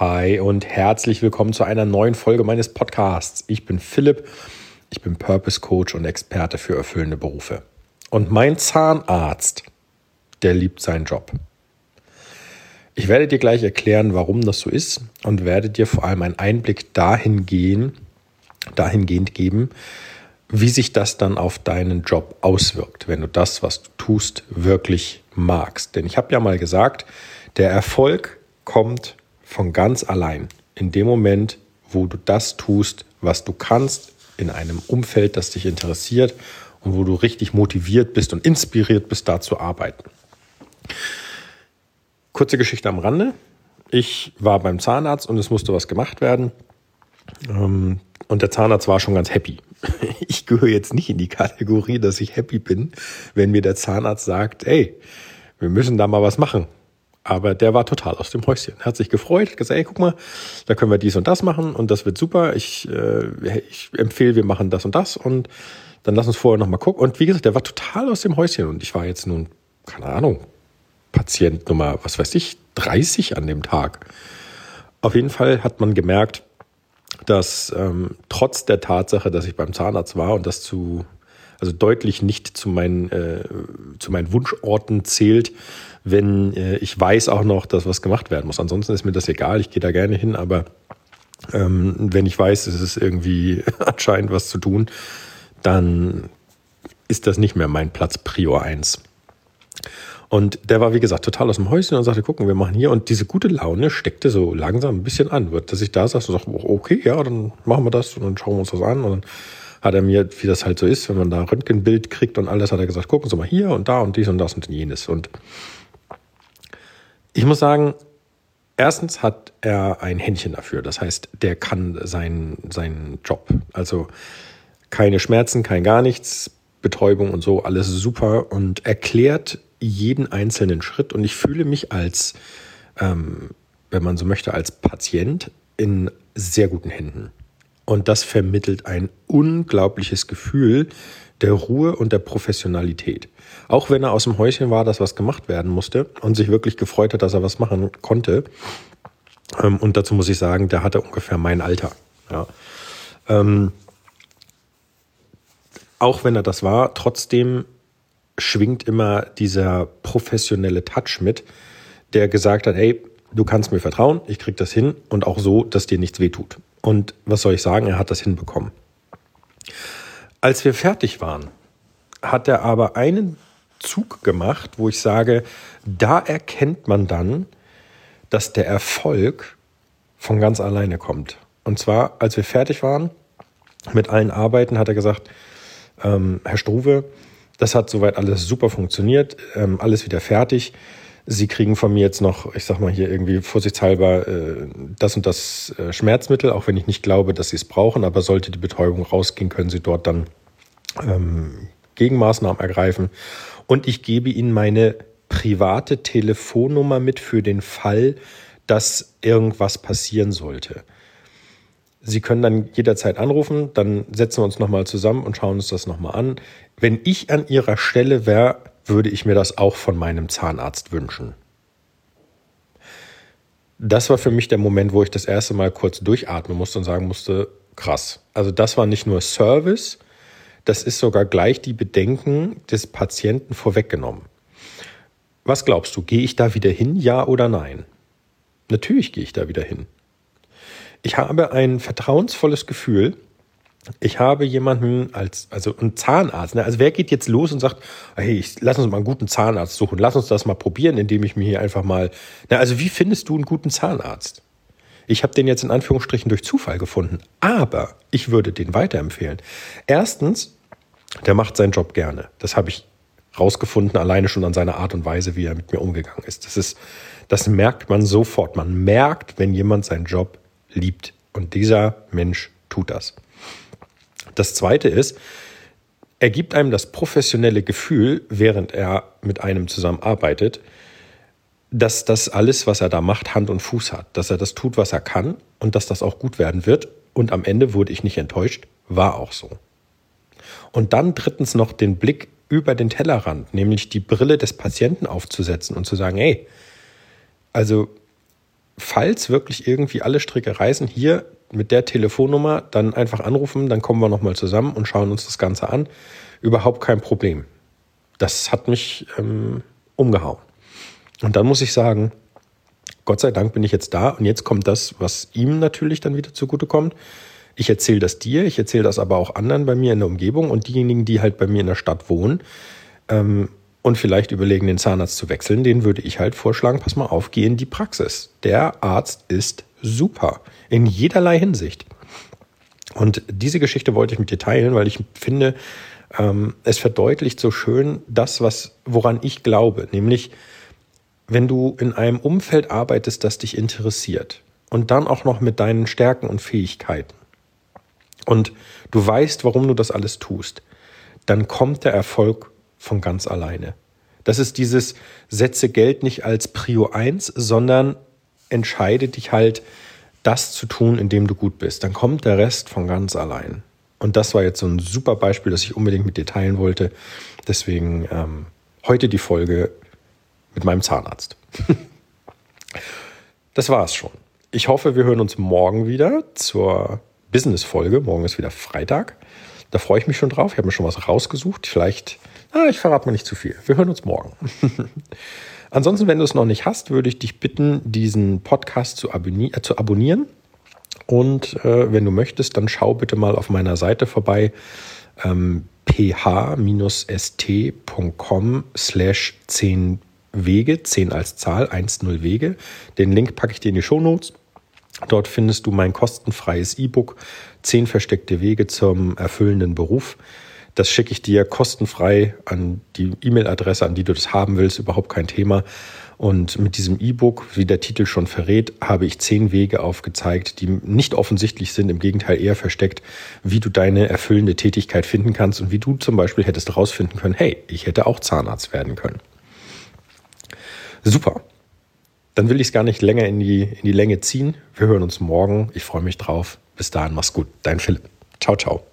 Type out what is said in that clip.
Hi und herzlich willkommen zu einer neuen Folge meines Podcasts. Ich bin Philipp, ich bin Purpose Coach und Experte für erfüllende Berufe. Und mein Zahnarzt, der liebt seinen Job. Ich werde dir gleich erklären, warum das so ist und werde dir vor allem einen Einblick dahin gehen, dahingehend geben, wie sich das dann auf deinen Job auswirkt, wenn du das, was du tust, wirklich magst. Denn ich habe ja mal gesagt, der Erfolg kommt von ganz allein. In dem Moment, wo du das tust, was du kannst, in einem Umfeld, das dich interessiert und wo du richtig motiviert bist und inspiriert bist, da zu arbeiten. Kurze Geschichte am Rande. Ich war beim Zahnarzt und es musste was gemacht werden. Ähm, und der Zahnarzt war schon ganz happy. Ich gehöre jetzt nicht in die Kategorie, dass ich happy bin, wenn mir der Zahnarzt sagt, ey, wir müssen da mal was machen. Aber der war total aus dem Häuschen. Er hat sich gefreut, gesagt, ey, guck mal, da können wir dies und das machen und das wird super. Ich, äh, ich empfehle, wir machen das und das und dann lass uns vorher nochmal gucken. Und wie gesagt, der war total aus dem Häuschen und ich war jetzt nun, keine Ahnung, Patient Nummer, was weiß ich, 30 an dem Tag. Auf jeden Fall hat man gemerkt, dass ähm, trotz der Tatsache, dass ich beim Zahnarzt war und das zu, also deutlich nicht zu meinen, äh, zu meinen Wunschorten zählt, wenn äh, ich weiß auch noch, dass was gemacht werden muss. Ansonsten ist mir das egal, ich gehe da gerne hin, aber ähm, wenn ich weiß, es ist irgendwie anscheinend was zu tun, dann ist das nicht mehr mein Platz Prior 1. Und der war, wie gesagt, total aus dem Häuschen und sagte, gucken, wir machen hier. Und diese gute Laune steckte so langsam ein bisschen an. Dass ich da saß und sagte, okay, ja, dann machen wir das und dann schauen wir uns das an. Und dann hat er mir, wie das halt so ist, wenn man da Röntgenbild kriegt und alles, hat er gesagt, gucken Sie mal hier und da und dies und das und jenes. Und ich muss sagen, erstens hat er ein Händchen dafür. Das heißt, der kann seinen, seinen Job. Also keine Schmerzen, kein gar nichts, Betäubung und so, alles super und erklärt jeden einzelnen Schritt. Und ich fühle mich als, ähm, wenn man so möchte, als Patient in sehr guten Händen. Und das vermittelt ein unglaubliches Gefühl der Ruhe und der Professionalität. Auch wenn er aus dem Häuschen war, dass was gemacht werden musste und sich wirklich gefreut hat, dass er was machen konnte. Ähm, und dazu muss ich sagen, der hatte ungefähr mein Alter. Ja. Ähm, auch wenn er das war, trotzdem schwingt immer dieser professionelle Touch mit, der gesagt hat, hey, du kannst mir vertrauen, ich krieg das hin und auch so, dass dir nichts wehtut. Und was soll ich sagen, er hat das hinbekommen. Als wir fertig waren, hat er aber einen Zug gemacht, wo ich sage, da erkennt man dann, dass der Erfolg von ganz alleine kommt. Und zwar, als wir fertig waren mit allen Arbeiten, hat er gesagt, ähm, Herr Struve, das hat soweit alles super funktioniert, ähm, alles wieder fertig. Sie kriegen von mir jetzt noch, ich sag mal hier irgendwie vorsichtshalber, äh, das und das äh, Schmerzmittel, auch wenn ich nicht glaube, dass Sie es brauchen, aber sollte die Betäubung rausgehen, können Sie dort dann ähm, Gegenmaßnahmen ergreifen. Und ich gebe Ihnen meine private Telefonnummer mit für den Fall, dass irgendwas passieren sollte. Sie können dann jederzeit anrufen, dann setzen wir uns nochmal zusammen und schauen uns das nochmal an. Wenn ich an Ihrer Stelle wäre, würde ich mir das auch von meinem Zahnarzt wünschen. Das war für mich der Moment, wo ich das erste Mal kurz durchatmen musste und sagen musste, krass. Also das war nicht nur Service, das ist sogar gleich die Bedenken des Patienten vorweggenommen. Was glaubst du, gehe ich da wieder hin, ja oder nein? Natürlich gehe ich da wieder hin. Ich habe ein vertrauensvolles Gefühl, ich habe jemanden als, also einen Zahnarzt. Ne? Also wer geht jetzt los und sagt, hey, ich, lass uns mal einen guten Zahnarzt suchen, lass uns das mal probieren, indem ich mir hier einfach mal. Na, also wie findest du einen guten Zahnarzt? Ich habe den jetzt in Anführungsstrichen durch Zufall gefunden, aber ich würde den weiterempfehlen. Erstens, der macht seinen Job gerne. Das habe ich rausgefunden, alleine schon an seiner Art und Weise, wie er mit mir umgegangen ist. Das ist, das merkt man sofort. Man merkt, wenn jemand seinen Job liebt. Und dieser Mensch tut das. Das zweite ist, er gibt einem das professionelle Gefühl, während er mit einem zusammenarbeitet, dass das alles, was er da macht, Hand und Fuß hat, dass er das tut, was er kann und dass das auch gut werden wird. Und am Ende wurde ich nicht enttäuscht, war auch so. Und dann drittens noch den Blick über den Tellerrand, nämlich die Brille des Patienten aufzusetzen und zu sagen, hey, also falls wirklich irgendwie alle Stricke reißen, hier mit der Telefonnummer dann einfach anrufen, dann kommen wir nochmal zusammen und schauen uns das Ganze an. Überhaupt kein Problem. Das hat mich ähm, umgehauen. Und dann muss ich sagen, Gott sei Dank bin ich jetzt da und jetzt kommt das, was ihm natürlich dann wieder zugutekommt. Ich erzähle das dir, ich erzähle das aber auch anderen bei mir in der Umgebung und diejenigen, die halt bei mir in der Stadt wohnen ähm, und vielleicht überlegen, den Zahnarzt zu wechseln, denen würde ich halt vorschlagen, pass mal auf, geh in die Praxis. Der Arzt ist super in jederlei Hinsicht. Und diese Geschichte wollte ich mit dir teilen, weil ich finde, ähm, es verdeutlicht so schön das, was, woran ich glaube, nämlich wenn du in einem Umfeld arbeitest, das dich interessiert und dann auch noch mit deinen Stärken und Fähigkeiten und du weißt, warum du das alles tust, dann kommt der Erfolg von ganz alleine. Das ist dieses setze Geld nicht als Prio 1, sondern entscheide dich halt, das zu tun, in dem du gut bist. Dann kommt der Rest von ganz allein. Und das war jetzt so ein super Beispiel, das ich unbedingt mit dir teilen wollte. Deswegen ähm, heute die Folge mit meinem Zahnarzt. das war es schon. Ich hoffe, wir hören uns morgen wieder zur Business-Folge. Morgen ist wieder Freitag. Da freue ich mich schon drauf. Ich habe mir schon was rausgesucht. Vielleicht, ah, ich verrate mal nicht zu viel. Wir hören uns morgen. Ansonsten, wenn du es noch nicht hast, würde ich dich bitten, diesen Podcast zu, abonnieren. Äh, zu abonnieren. Und äh, wenn du möchtest, dann schau bitte mal auf meiner Seite vorbei. Ähm, ph-st.com slash 10 Wege, 10 als Zahl, 1-0 Wege. Den Link packe ich dir in die Show Notes. Dort findest du mein kostenfreies E-Book 10 versteckte Wege zum erfüllenden Beruf. Das schicke ich dir kostenfrei an die E-Mail-Adresse, an die du das haben willst, überhaupt kein Thema. Und mit diesem E-Book, wie der Titel schon verrät, habe ich zehn Wege aufgezeigt, die nicht offensichtlich sind, im Gegenteil eher versteckt, wie du deine erfüllende Tätigkeit finden kannst und wie du zum Beispiel hättest herausfinden können, hey, ich hätte auch Zahnarzt werden können. Super. Dann will ich es gar nicht länger in die, in die Länge ziehen. Wir hören uns morgen. Ich freue mich drauf. Bis dahin, mach's gut. Dein Philipp. Ciao, ciao.